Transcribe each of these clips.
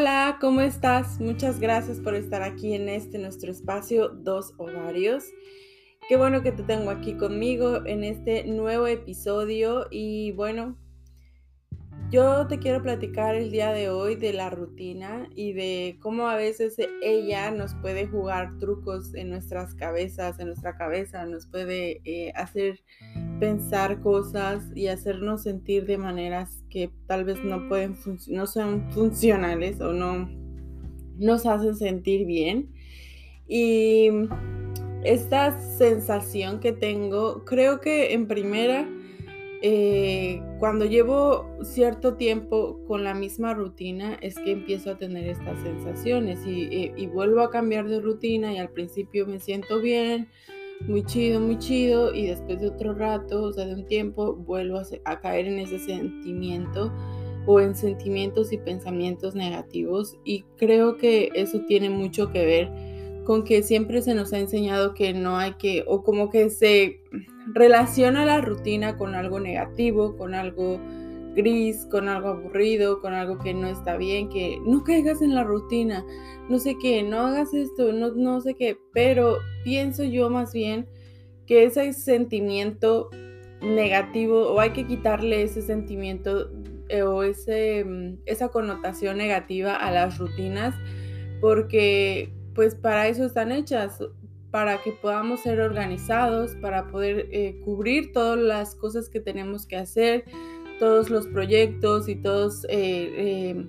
Hola, ¿cómo estás? Muchas gracias por estar aquí en este nuestro espacio Dos Ovarios. Qué bueno que te tengo aquí conmigo en este nuevo episodio y bueno, yo te quiero platicar el día de hoy de la rutina y de cómo a veces ella nos puede jugar trucos en nuestras cabezas, en nuestra cabeza, nos puede eh, hacer pensar cosas y hacernos sentir de maneras que tal vez no pueden no son funcionales o no nos hacen sentir bien. Y esta sensación que tengo, creo que en primera eh, cuando llevo cierto tiempo con la misma rutina es que empiezo a tener estas sensaciones y, y, vuelvo a cambiar de rutina y al principio me siento bien, muy chido, muy chido y después de otro rato, o sea, de un tiempo, vuelvo a, caer en ese sentimiento o en sentimientos y pensamientos negativos y creo que eso tiene mucho que ver con que siempre se nos ha enseñado que no hay que, o como que se relaciona la rutina con algo negativo, con algo gris, con algo aburrido, con algo que no está bien, que no caigas en la rutina, no sé qué, no hagas esto, no, no sé qué, pero pienso yo más bien que ese sentimiento negativo o hay que quitarle ese sentimiento eh, o ese, mm, esa connotación negativa a las rutinas porque pues para eso están hechas, para que podamos ser organizados, para poder eh, cubrir todas las cosas que tenemos que hacer, todos los proyectos y todas eh, eh,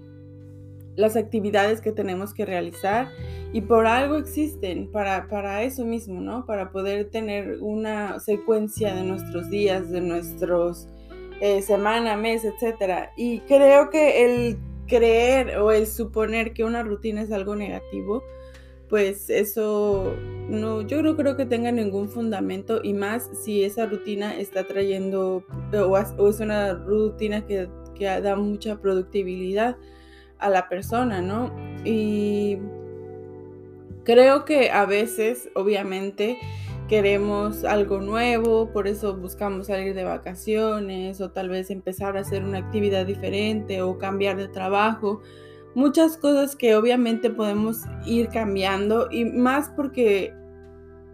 las actividades que tenemos que realizar. Y por algo existen, para, para eso mismo, ¿no? Para poder tener una secuencia de nuestros días, de nuestros semana, mes, etc. Y creo que el creer o el suponer que una rutina es algo negativo, pues eso no, yo no creo que tenga ningún fundamento y más si esa rutina está trayendo o, es una rutina que, que, da mucha productividad a la persona, ¿no? Y creo que a veces, obviamente, queremos algo nuevo, por eso buscamos salir de vacaciones o tal vez empezar a hacer una actividad diferente o cambiar de trabajo muchas cosas que obviamente podemos ir cambiando y más porque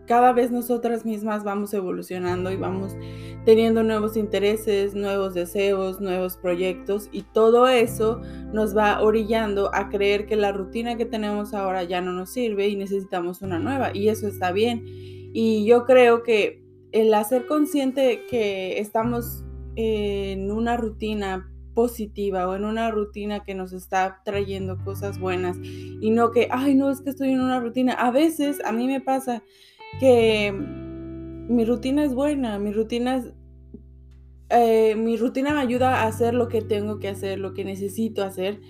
cada vez nosotras mismas vamos evolucionando y vamos teniendo nuevos intereses, nuevos deseos, nuevos proyectos y todo eso nos va orillando a creer que la rutina que tenemos ahora ya no nos sirve y necesitamos una nueva y eso está bien. Y yo creo que el hacer consciente que estamos en una rutina positiva o en una rutina que nos está trayendo cosas buenas y no que, ay, no, es que estoy en una rutina. A veces a mí me pasa que mi rutina es buena, mi rutina eh, mi rutina me ayuda a hacer lo que tengo que hacer, lo que necesito hacer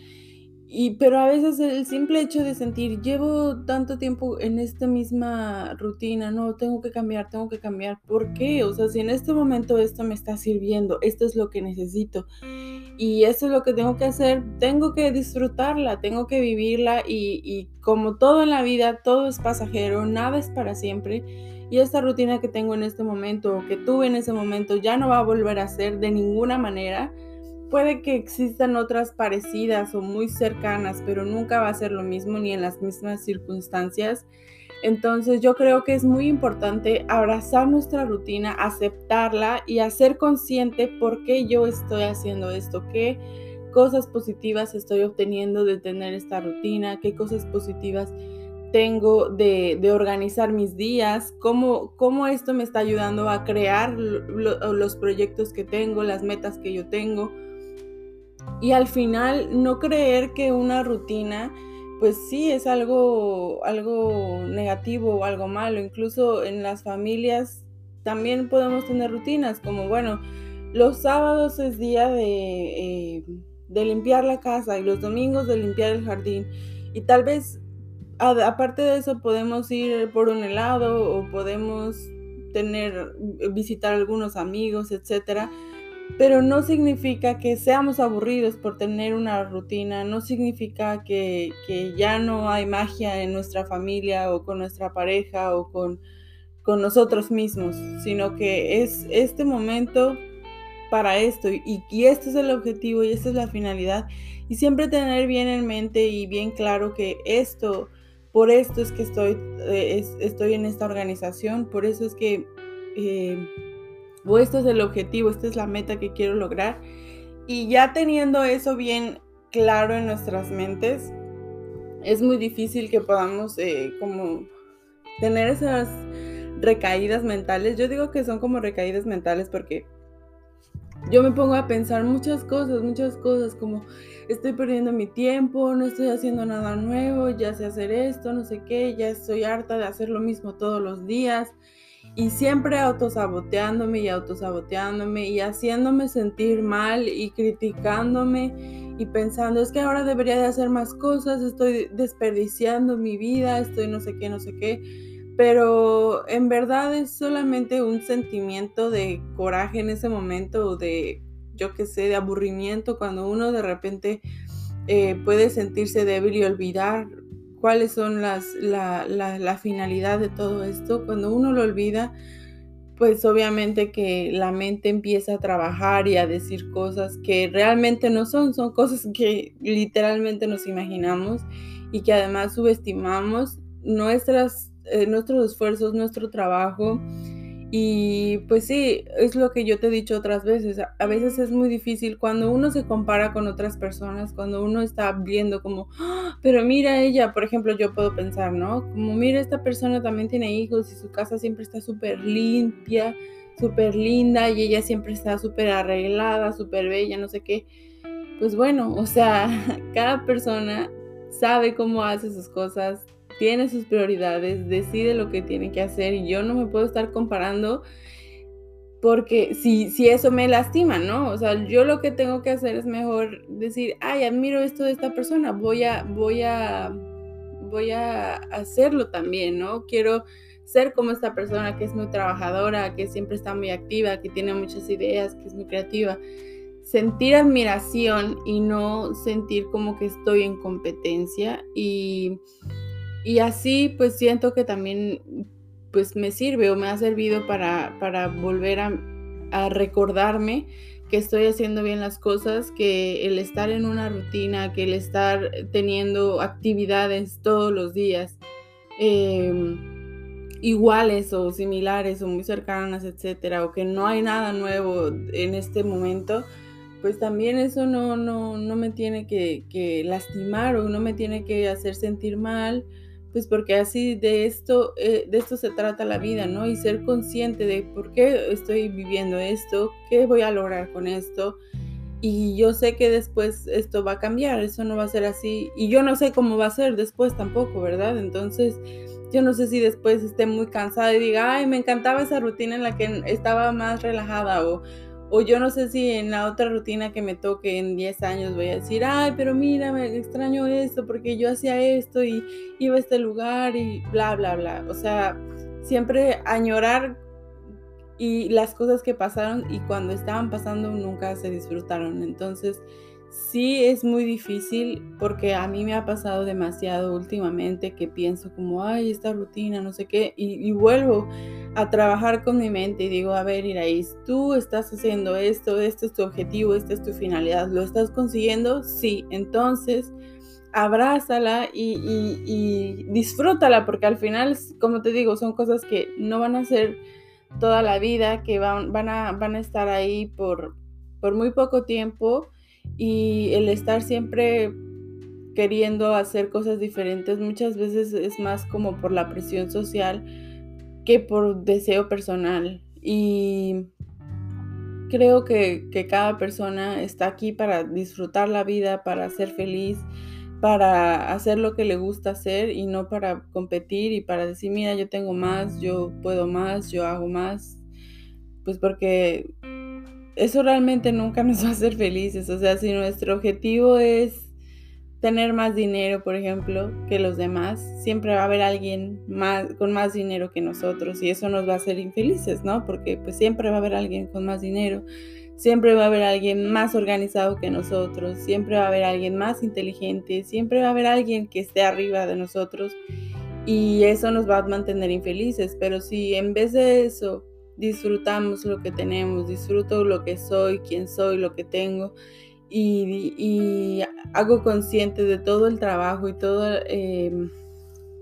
y, pero a veces el simple hecho de sentir, llevo tanto tiempo en esta misma rutina, no, tengo que cambiar, tengo que cambiar. ¿Por qué? O sea, si en este momento esto me está sirviendo, esto es lo que necesito y esto es lo que tengo que hacer, tengo que disfrutarla, tengo que vivirla y, y como todo en la vida, todo es pasajero, nada es para siempre. Y esta rutina que tengo en este momento o que tuve en ese momento ya no va a volver a ser de ninguna manera Puede que existan otras parecidas o muy cercanas, pero nunca va a ser lo mismo ni en las mismas circunstancias. Entonces yo creo que es muy importante abrazar nuestra rutina, aceptarla y hacer consciente por qué yo estoy haciendo esto, qué cosas positivas estoy obteniendo de tener esta rutina, qué cosas positivas tengo de, organizar mis días, cómo, cómo, esto me está ayudando a crear los proyectos que tengo, las metas que yo tengo y al final no creer que una rutina pues sí es algo algo negativo o algo malo. Incluso en las familias también podemos tener rutinas como bueno los sábados es día de, eh, de limpiar la casa y los domingos de limpiar el jardín. Y tal vez aparte de eso podemos ir por un helado o podemos tener visitar algunos amigos etcétera pero no significa que seamos aburridos por tener una rutina, no significa que, ya no hay magia en nuestra familia o con nuestra pareja o con, nosotros mismos, sino que es este momento para esto y, este es el objetivo y esta es la finalidad. Y siempre tener bien en mente y bien claro que esto, por esto es que estoy, eh, estoy en esta organización, por eso es que, eh, o esto es el objetivo, esta es la meta que quiero lograr. Y ya teniendo eso bien claro en nuestras mentes, es muy difícil que podamos eh, como tener esas recaídas mentales. Yo digo que son como recaídas mentales porque yo me pongo a pensar muchas cosas, muchas cosas como estoy perdiendo mi tiempo, no estoy haciendo nada nuevo, ya sé hacer esto, no sé qué, ya estoy harta de hacer lo mismo todos los días y siempre autosaboteándome y autosaboteándome y haciéndome sentir mal y criticándome y pensando es que ahora debería de hacer más cosas, estoy desperdiciando mi vida, estoy no sé qué, no sé qué pero en verdad es solamente un sentimiento de coraje en ese momento o de, yo qué sé, de aburrimiento cuando uno de repente eh, puede sentirse débil y olvidar cuáles son las, la, la finalidad de todo esto. Cuando uno lo olvida, pues obviamente que la mente empieza a trabajar y a decir cosas que realmente no son, son cosas que literalmente nos imaginamos y que además subestimamos nuestras eh, nuestros esfuerzos, nuestro trabajo. Y pues sí, es lo que yo te he dicho otras veces. A veces es muy difícil cuando uno se compara con otras personas, cuando uno está viendo como, ¡Ah! pero mira ella, por ejemplo, yo puedo pensar, ¿no? Como mira, esta persona también tiene hijos y su casa siempre está súper limpia, súper linda y ella siempre está súper arreglada, súper bella, no sé qué. Pues bueno, o sea, cada persona sabe cómo hace sus cosas, tiene sus prioridades, decide lo que tiene que hacer y yo no me puedo estar comparando porque si, si eso me lastima, ¿no? O sea, yo lo que tengo que hacer es mejor decir, ay, admiro esto de esta persona, voy a, voy a, voy a hacerlo también, ¿no? Quiero ser como esta persona que es muy trabajadora, que siempre está muy activa, que tiene muchas ideas, que es muy creativa. Sentir admiración y no sentir como que estoy en competencia y y así pues siento que también pues me sirve o me ha servido para, para volver a, recordarme que estoy haciendo bien las cosas, que el estar en una rutina, que el estar teniendo actividades todos los días em, iguales o similares o muy cercanas, etcétera, o que no hay nada nuevo en este momento, pues también eso no, no, no me tiene que, que lastimar o no me tiene que hacer sentir mal pues porque así de esto, eh, de esto se trata la vida, ¿no? Y ser consciente de por qué estoy viviendo esto, qué voy a lograr con esto. Y yo sé que después esto va a cambiar, eso no va a ser así. Y yo no sé cómo va a ser después tampoco, ¿verdad? Entonces, yo no sé si después esté muy cansada y diga, ay, me encantaba esa rutina en la que estaba más relajada o o yo no sé si en la otra rutina que me toque en 10 años voy a decir, ay, pero mira, me extraño esto porque yo hacía esto y iba a este lugar y bla, bla, bla. O sea, siempre añorar y las cosas que pasaron y cuando estaban pasando nunca se disfrutaron. Entonces, sí es muy difícil porque a mí me ha pasado demasiado últimamente que pienso como, ay, esta rutina, no sé qué, y, vuelvo a trabajar con mi mente y digo, a ver, Iraís, tú estás haciendo esto, este es tu objetivo, esta es tu finalidad, ¿lo estás consiguiendo? Sí, entonces abrázala y, y, disfrútala porque al final, como te digo, son cosas que no van a ser toda la vida, que van, van, a, van a estar ahí por, por muy poco tiempo y el estar siempre queriendo hacer cosas diferentes muchas veces es más como por la presión social que por deseo personal. Y creo que, cada persona está aquí para disfrutar la vida, para ser feliz, para hacer lo que le gusta hacer y no para competir y para decir, mira, yo tengo más, yo puedo más, yo hago más. Pues porque eso realmente nunca nos va a hacer felices. O sea, si nuestro objetivo es tener más dinero, por ejemplo, que los demás, siempre va a haber alguien más, con más dinero que nosotros y eso nos va a hacer infelices, ¿no? Porque pues siempre va a haber alguien con más dinero, siempre va a haber alguien más organizado que nosotros, siempre va a haber alguien más inteligente, siempre va a haber alguien que esté arriba de nosotros y eso nos va a mantener infelices. Pero si en vez de eso disfrutamos lo que tenemos, disfruto lo que soy, quién soy, lo que tengo y, hago consciente de todo el trabajo y toda em,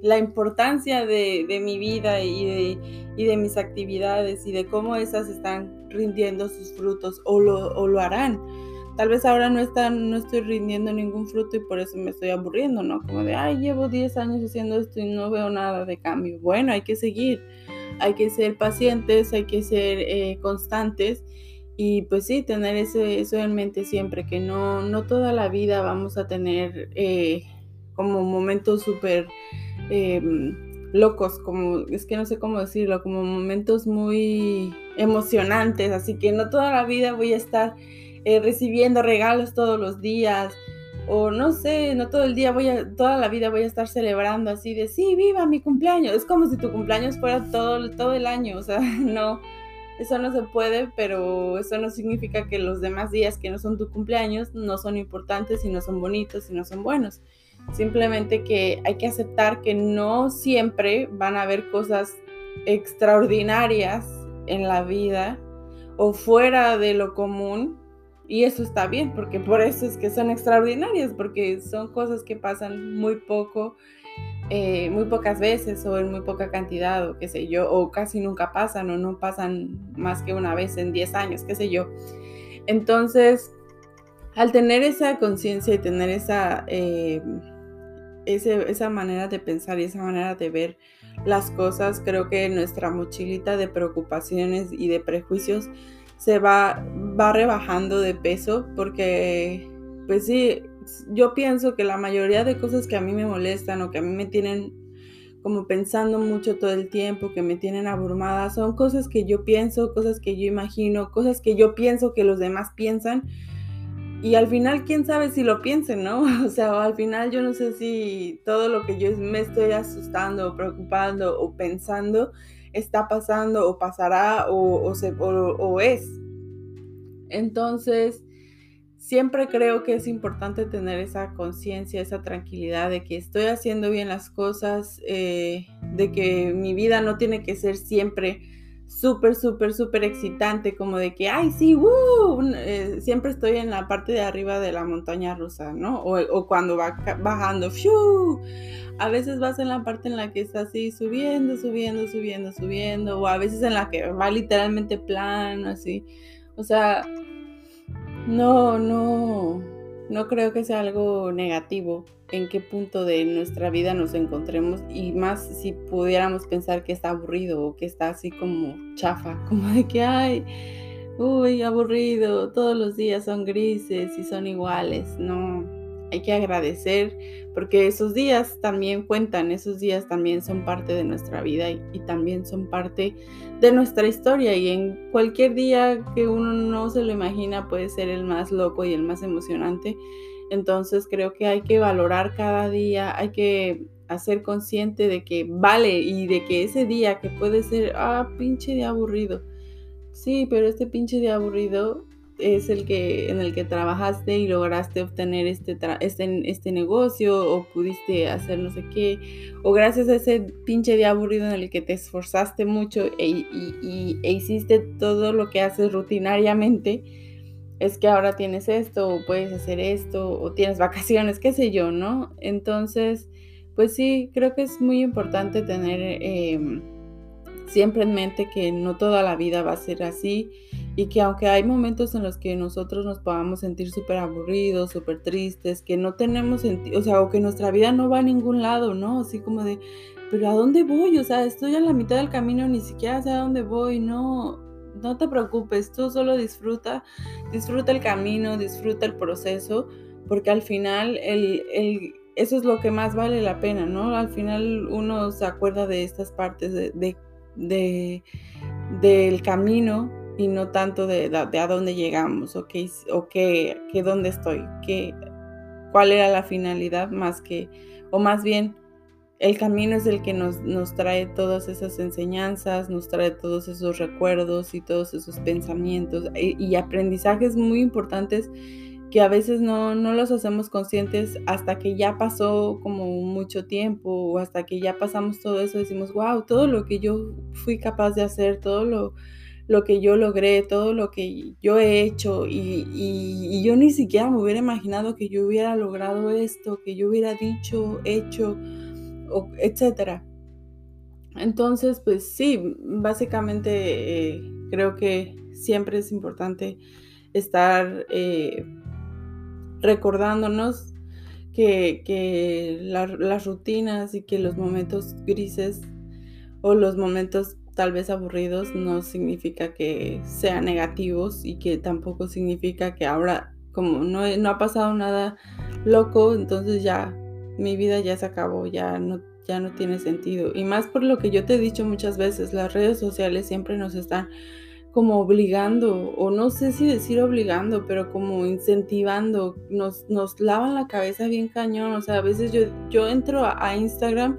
la importancia de, mi vida y de, y de, mis actividades y de cómo esas están rindiendo sus frutos o lo, o lo harán. Tal vez ahora no, están, no estoy rindiendo ningún fruto y por eso me estoy aburriendo, ¿no? Como de, ay, llevo 10 años haciendo esto y no veo nada de cambio. Bueno, hay que seguir, hay que ser pacientes, hay que ser eh, constantes y pues sí, tener ese, eso en mente siempre, que no, no toda la vida vamos a tener eh, como momentos súper em, locos, como, es que no sé cómo decirlo, como momentos muy emocionantes, así que no toda la vida voy a estar eh, recibiendo regalos todos los días, o no sé, no todo el día voy a, toda la vida voy a estar celebrando así de, sí, viva mi cumpleaños. Es como si tu cumpleaños fuera todo, todo el año, o sea, no, eso no se puede, pero eso no significa que los demás días que no son tu cumpleaños no son importantes y no son bonitos y no son buenos. Simplemente que hay que aceptar que no siempre van a haber cosas extraordinarias en la vida o fuera de lo común y eso está bien, porque por eso es que son extraordinarias, porque son cosas que pasan muy poco, eh, muy pocas veces o en muy poca cantidad, o qué sé yo, o casi nunca pasan o no pasan más que una vez en 10 años, qué sé yo. Entonces, al tener esa conciencia y tener esa, eh, esa manera de pensar y esa manera de ver las cosas, creo que nuestra mochilita de preocupaciones y de prejuicios se va, va rebajando de peso porque, pues sí, yo pienso que la mayoría de cosas que a mí me molestan o que a mí me tienen como pensando mucho todo el tiempo, que me tienen abrumada, son cosas que yo pienso, cosas que yo imagino, cosas que yo pienso que los demás piensan. Y al final, quién sabe si lo piensen, ¿no? O sea, al final yo no sé si todo lo que yo me estoy asustando o preocupando o pensando está pasando o pasará o, o, es. Entonces, siempre creo que es importante tener esa conciencia, esa tranquilidad de que estoy haciendo bien las cosas, eh, de que mi vida no tiene que ser siempre súper, súper, súper excitante, como de que, ay, sí, eh, siempre estoy en la parte de arriba de la montaña rusa, ¿no? O, cuando va bajando, a veces vas en la parte en la que está así subiendo, subiendo, subiendo, subiendo, o a veces en la que va literalmente plano, así. O sea, no, no, no creo que sea algo negativo en qué punto de nuestra vida nos encontremos y más si pudiéramos pensar que está aburrido o que está así como chafa, como de que, ay, uy, aburrido, todos los días son grises y son iguales, no hay que agradecer porque esos días también cuentan, esos días también son parte de nuestra vida y, también son parte de nuestra historia y en cualquier día que uno no se lo imagina puede ser el más loco y el más emocionante. Entonces creo que hay que valorar cada día, hay que hacer consciente de que vale y de que ese día que puede ser, ah, pinche de aburrido. Sí, pero este pinche de aburrido es el que en el que trabajaste y lograste obtener este, este, este negocio o pudiste hacer no sé qué o gracias a ese pinche día aburrido en el que te esforzaste mucho e, y, e hiciste todo lo que haces rutinariamente es que ahora tienes esto o puedes hacer esto o tienes vacaciones qué sé yo no entonces pues sí creo que es muy importante tener em, siempre en mente que no toda la vida va a ser así y que aunque hay momentos en los que nosotros nos podamos sentir súper aburridos, súper tristes, que no tenemos sentido, o sea, o que nuestra vida no va a ningún lado, ¿no? Así como de, pero ¿a dónde voy? O sea, estoy a la mitad del camino, ni siquiera sé a dónde voy, no, no te preocupes, tú solo disfruta, disfruta el camino, disfruta el proceso, porque al final el, el, eso es lo que más vale la pena, ¿no? Al final uno se acuerda de estas partes de, de, de del camino y no tanto de, a dónde llegamos o qué, o qué, dónde estoy, qué, cuál era la finalidad más que, o más bien, el camino es el que nos, nos trae todas esas enseñanzas, nos trae todos esos recuerdos y todos esos pensamientos y, y aprendizajes muy importantes que a veces no, no los hacemos conscientes hasta que ya pasó como mucho tiempo o hasta que ya pasamos todo eso, decimos, wow, todo lo que yo fui capaz de hacer, todo lo, lo que yo logré, todo lo que yo he hecho y, y, yo ni siquiera me hubiera imaginado que yo hubiera logrado esto, que yo hubiera dicho, hecho, etcétera. Entonces, pues sí, básicamente eh, creo que siempre es importante estar eh, recordándonos que, las rutinas y que los momentos grises o los momentos tal vez aburridos no significa que sean negativos y que tampoco significa que ahora como no, no ha pasado nada loco, entonces ya mi vida ya se acabó, ya no ya no tiene sentido. Y más por lo que yo te he dicho muchas veces, las redes sociales siempre nos están como obligando, o no sé si decir obligando, pero como incentivando, nos, nos lavan la cabeza bien cañón. O sea, a veces yo, yo entro a Instagram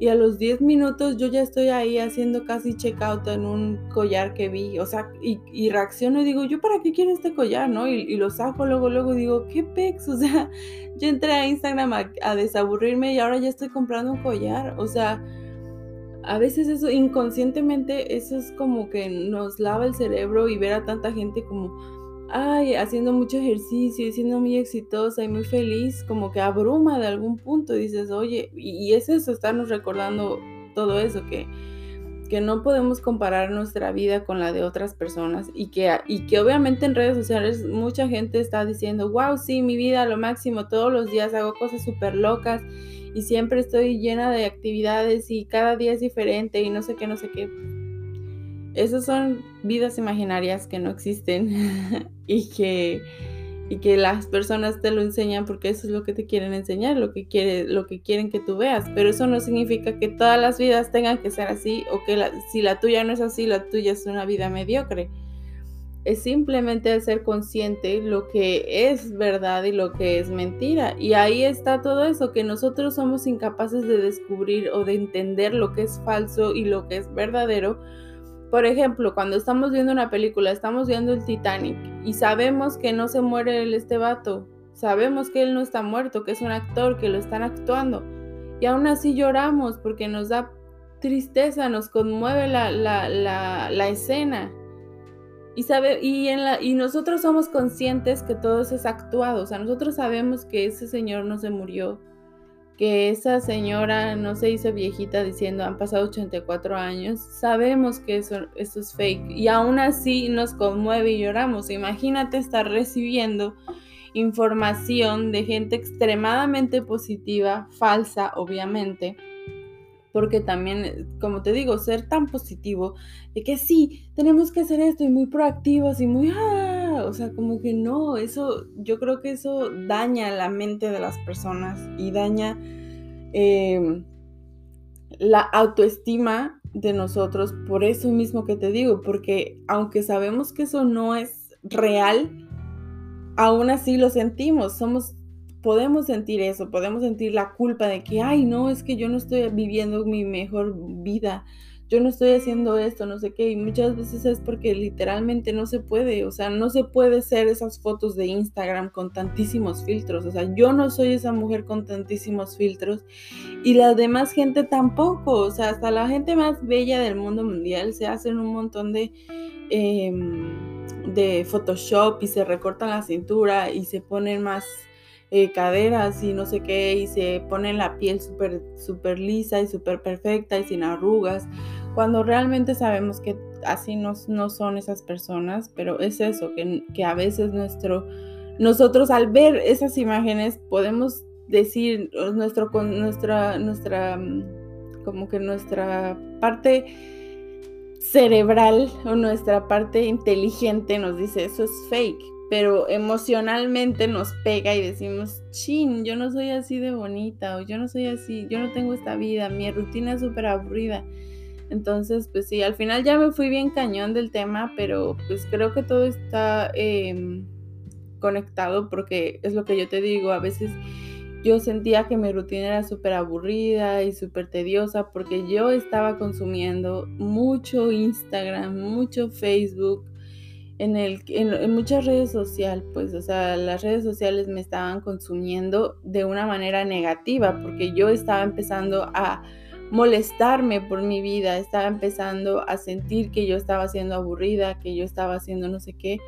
y a los 10 minutos yo ya estoy ahí haciendo casi checkout en un collar que vi, o sea, y, reacciono y digo, ¿yo para qué quiero este collar, no? Y, lo saco luego, luego digo, ¿qué pex? O sea, yo entré a Instagram a, desaburrirme y ahora ya estoy comprando un collar, o sea, a veces eso inconscientemente, eso es como que nos lava el cerebro y ver a tanta gente como ay, haciendo mucho ejercicio y siendo muy exitosa y muy feliz, como que abruma de algún punto. Dices, oye, y, es eso, estarnos recordando todo eso, que, que no podemos comparar nuestra vida con la de otras personas y que, y que obviamente en redes sociales mucha gente está diciendo, wow, sí, mi vida lo máximo, todos los días hago cosas súper locas y siempre estoy llena de actividades y cada día es diferente y no sé qué, no sé qué esas son vidas imaginarias que no existen y, que, y que las personas te lo enseñan porque eso es lo que te quieren enseñar, lo que, quiere, lo que quieren que tú veas. Pero eso no significa que todas las vidas tengan que ser así o que si la tuya no es así, la tuya es una vida mediocre. Es simplemente ser consciente lo que es verdad y lo que es mentira. Y ahí está todo eso, que nosotros somos incapaces de descubrir o de entender lo que es falso y lo que es verdadero por ejemplo, cuando estamos viendo una película, estamos viendo el Titanic y sabemos que no se muere este vato, sabemos que él no está muerto, que es un actor, que lo están actuando. Y aún así lloramos porque nos da tristeza, nos conmueve la, la, escena. Y, sabe, y, en la, y nosotros somos conscientes que todo eso es actuado, o sea, nosotros sabemos que ese señor no se murió, que esa señora no se hizo viejita diciendo han pasado 84 años, sabemos que eso, eso es fake y aún así nos conmueve y lloramos. Imagínate estar recibiendo información de gente extremadamente positiva, falsa obviamente, porque también, como te digo, ser tan positivo de que sí, tenemos que hacer esto y muy proactivos y muy... Ah", o sea, como que no, eso, yo creo que eso daña la mente de las personas y daña em, la autoestima de nosotros, por eso mismo que te digo, porque aunque sabemos que eso no es real, aún así lo sentimos, somos podemos sentir eso, podemos sentir la culpa de que, ay, no, es que yo no estoy viviendo mi mejor vida, yo no estoy haciendo esto, no sé qué, y muchas veces es porque literalmente no se puede, o sea, no se puede ser esas fotos de Instagram con tantísimos filtros, o sea, yo no soy esa mujer con tantísimos filtros y la demás gente tampoco, o sea, hasta la gente más bella del mundo mundial se hacen un montón de... Em, de Photoshop y se recortan la cintura y se ponen más eh, caderas y no sé qué, y se pone la piel súper super lisa y súper perfecta y sin arrugas, cuando realmente sabemos que así no, no son esas personas, pero es eso, que, que a veces nuestro, nosotros al ver esas imágenes podemos decir, nuestro, nuestra, nuestra, mm, como que nuestra parte cerebral o nuestra parte inteligente nos dice eso es fake, pero emocionalmente nos pega y decimos, chin, yo no soy así de bonita o yo no soy así, yo no tengo esta vida, mi rutina es súper aburrida. Entonces, pues sí, al final ya me fui bien cañón del tema, pero pues creo que todo está em, conectado porque es lo que yo te digo, a veces yo sentía que mi rutina era súper aburrida y súper tediosa porque yo estaba consumiendo mucho Instagram, mucho Facebook, en, el, en, muchas redes sociales, pues, o sea, las redes sociales me estaban consumiendo de una manera negativa, porque yo estaba empezando a molestarme por mi vida, estaba empezando a sentir que yo estaba siendo aburrida, que yo estaba haciendo no sé qué,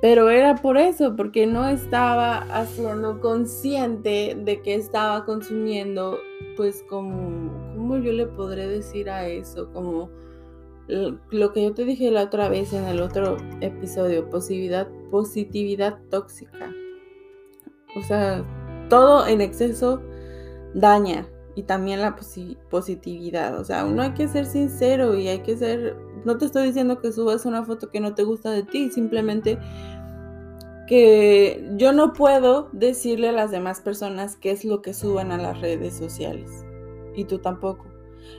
pero era por eso, porque no estaba haciendo consciente de que estaba consumiendo, pues como, ¿cómo yo le podré decir a eso? Como lo que yo te dije la otra vez en el otro episodio, positividad, positividad tóxica. O sea, todo en exceso daña y también la positividad. O sea, uno hay que ser sincero y hay que ser, no te estoy diciendo que subas una foto que no te gusta de ti, simplemente que yo no puedo decirle a las demás personas qué es lo que suban a las redes sociales. Y tú tampoco.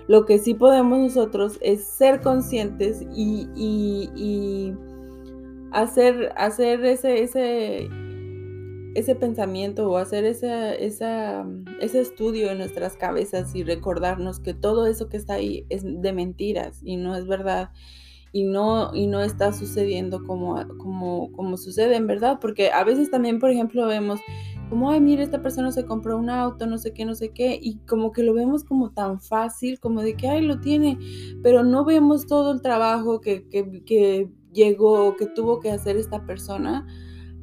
Lo que sí podemos nosotros es ser conscientes y, hacer, hacer ese, ese, ese pensamiento o hacer ese estudio en nuestras cabezas y recordarnos que todo eso que está ahí es de mentiras y no es verdad y no, y no está sucediendo como, como, como sucede en verdad, porque a veces también, por ejemplo, vemos como, ay, mira, esta persona se compró un auto, no sé qué, no sé qué, y como que lo vemos como tan fácil, como de que, ay, lo tiene, pero no vemos todo el trabajo que, que, que llegó, que tuvo que hacer esta persona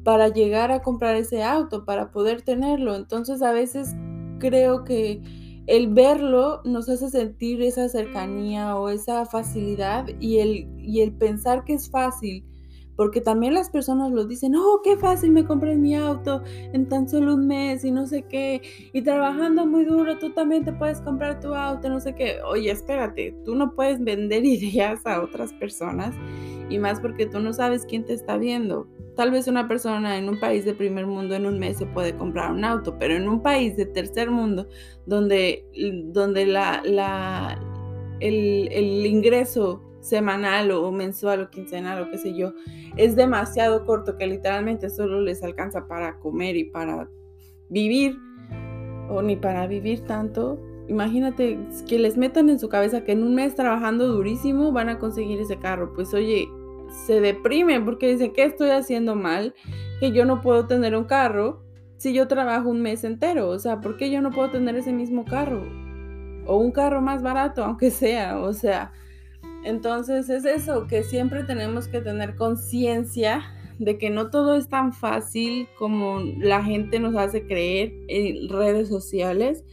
para llegar a comprar ese auto, para poder tenerlo. Entonces a veces creo que el verlo nos hace sentir esa cercanía o esa facilidad y el, y el pensar que es fácil porque también las personas lo dicen, oh, qué fácil me compré mi auto en tan solo un mes y no sé qué, y trabajando muy duro, tú también te puedes comprar tu auto, no sé qué. Oye, espérate, tú no puedes vender ideas a otras personas y más porque tú no sabes quién te está viendo. Tal vez una persona en un país de primer mundo en un mes se puede comprar un auto, pero en un país de tercer mundo donde, donde la, el, el ingreso semanal o mensual o quincenal o qué sé yo, es demasiado corto que literalmente solo les alcanza para comer y para vivir o ni para vivir tanto. Imagínate que les metan en su cabeza que en un mes trabajando durísimo van a conseguir ese carro. Pues oye, se deprimen porque dicen que estoy haciendo mal, que yo no puedo tener un carro si yo trabajo un mes entero. O sea, ¿por qué yo no puedo tener ese mismo carro? O un carro más barato, aunque sea. O sea, entonces es eso, que siempre tenemos que tener conciencia de que no todo es tan fácil como la gente nos hace creer en redes sociales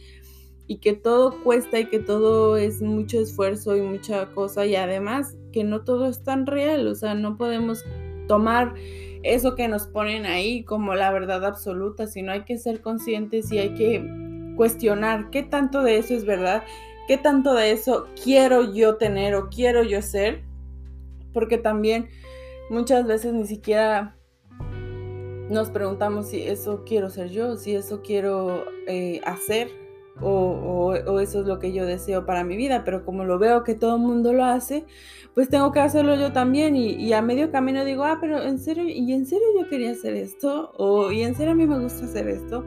y que todo cuesta y que todo es mucho esfuerzo y mucha cosa y además que no todo es tan real, o sea, no podemos tomar eso que nos ponen ahí como la verdad absoluta, sino hay que ser conscientes y hay que cuestionar qué tanto de eso es verdad ¿Qué tanto de eso quiero yo tener o quiero yo ser? Porque también muchas veces ni siquiera nos preguntamos si eso quiero ser yo, si eso quiero eh, hacer o, eso es lo que yo deseo para mi vida, pero como lo veo que todo el mundo lo hace, pues tengo que hacerlo yo también y, a medio camino digo, ah, pero en serio, y en serio yo quería hacer esto, o y en serio a mí me gusta hacer esto.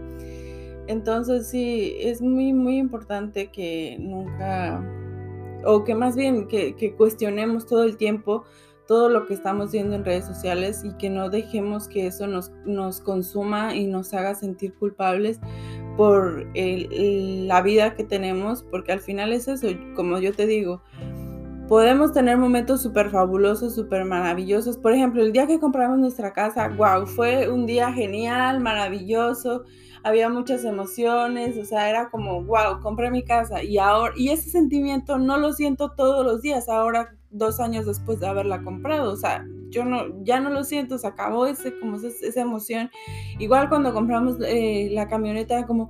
Entonces sí, es muy, muy importante que nunca, o que más bien que, cuestionemos todo el tiempo todo lo que estamos viendo en redes sociales y que no dejemos que eso nos, nos consuma y nos haga sentir culpables por la vida que tenemos, porque al final es eso, como yo te digo, podemos tener momentos súper fabulosos, súper maravillosos. Por ejemplo, el día que compramos nuestra casa, wow, fue un día genial, maravilloso había muchas emociones, o sea, era como, wow, compré mi casa y ahora, y ese sentimiento no lo siento todos los días, ahora dos años después de haberla comprado, o sea, yo no, ya no lo siento, se acabó ese, como esa, emoción. Igual cuando compramos eh, la camioneta como,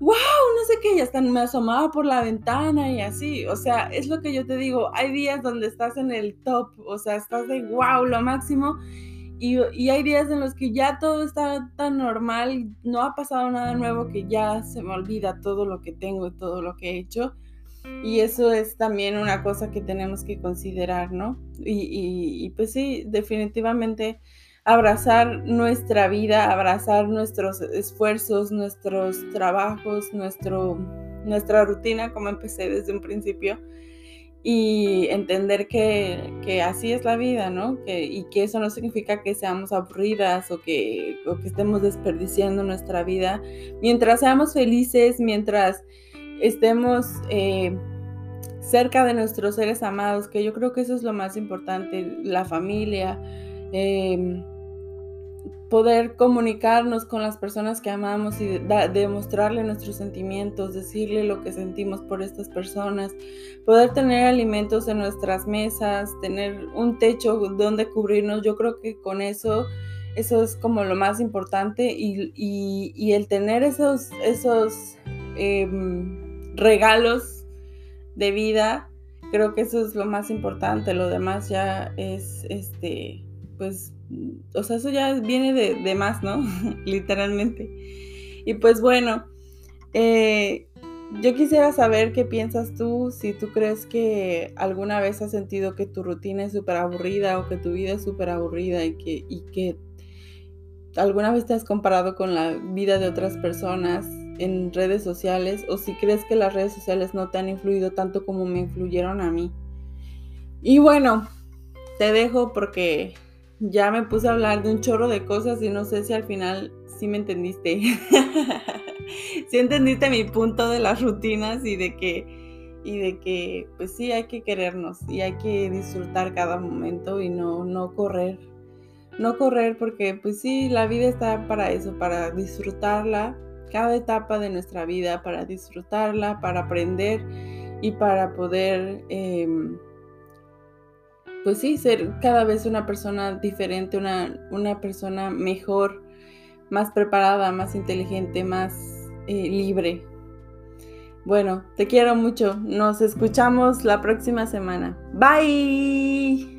wow, no sé qué, ya hasta me asomaba por la ventana y así, o sea, es lo que yo te digo, hay días donde estás en el top, o sea, estás de wow, lo máximo, y, hay días en los que ya todo está tan normal, no ha pasado nada nuevo que ya se me olvida todo lo que tengo y todo lo que he hecho. Y eso es también una cosa que tenemos que considerar, ¿no? Y, pues sí, definitivamente abrazar nuestra vida, abrazar nuestros esfuerzos, nuestros trabajos, nuestro, nuestra rutina, como empecé desde un principio, y entender que, así es la vida, ¿no? Que, y que eso no significa que seamos aburridas o que, que estemos desperdiciando nuestra vida. Mientras seamos felices, mientras estemos eh, cerca de nuestros seres amados, que yo creo que eso es lo más importante, la familia. Em, poder comunicarnos con las personas que amamos y demostrarle nuestros sentimientos, decirle lo que sentimos por estas personas, poder tener alimentos en nuestras mesas, tener un techo donde cubrirnos, yo creo que con eso, eso es como lo más importante y, el tener esos, esos em, regalos de vida, creo que eso es lo más importante, lo demás ya es, este, pues o sea, eso ya viene de, más, ¿no? Literalmente. Y pues bueno, eh, yo quisiera saber qué piensas tú, si tú crees que alguna vez has sentido que tu rutina es súper aburrida o que tu vida es súper aburrida y que, y que alguna vez te has comparado con la vida de otras personas en redes sociales o si crees que las redes sociales no te han influido tanto como me influyeron a mí. Y bueno, te dejo porque ya me puse a hablar de un chorro de cosas y no sé si al final sí me entendiste. sí entendiste mi punto de las rutinas y de que y de que pues sí hay que querernos y hay que disfrutar cada momento y no no correr. No correr porque pues sí, la vida está para eso, para disfrutarla, cada etapa de nuestra vida, para disfrutarla, para aprender y para poder em, pues sí, ser cada vez una persona diferente, una, una persona mejor, más preparada, más inteligente, más eh, libre. Bueno, te quiero mucho. Nos escuchamos la próxima semana. Bye.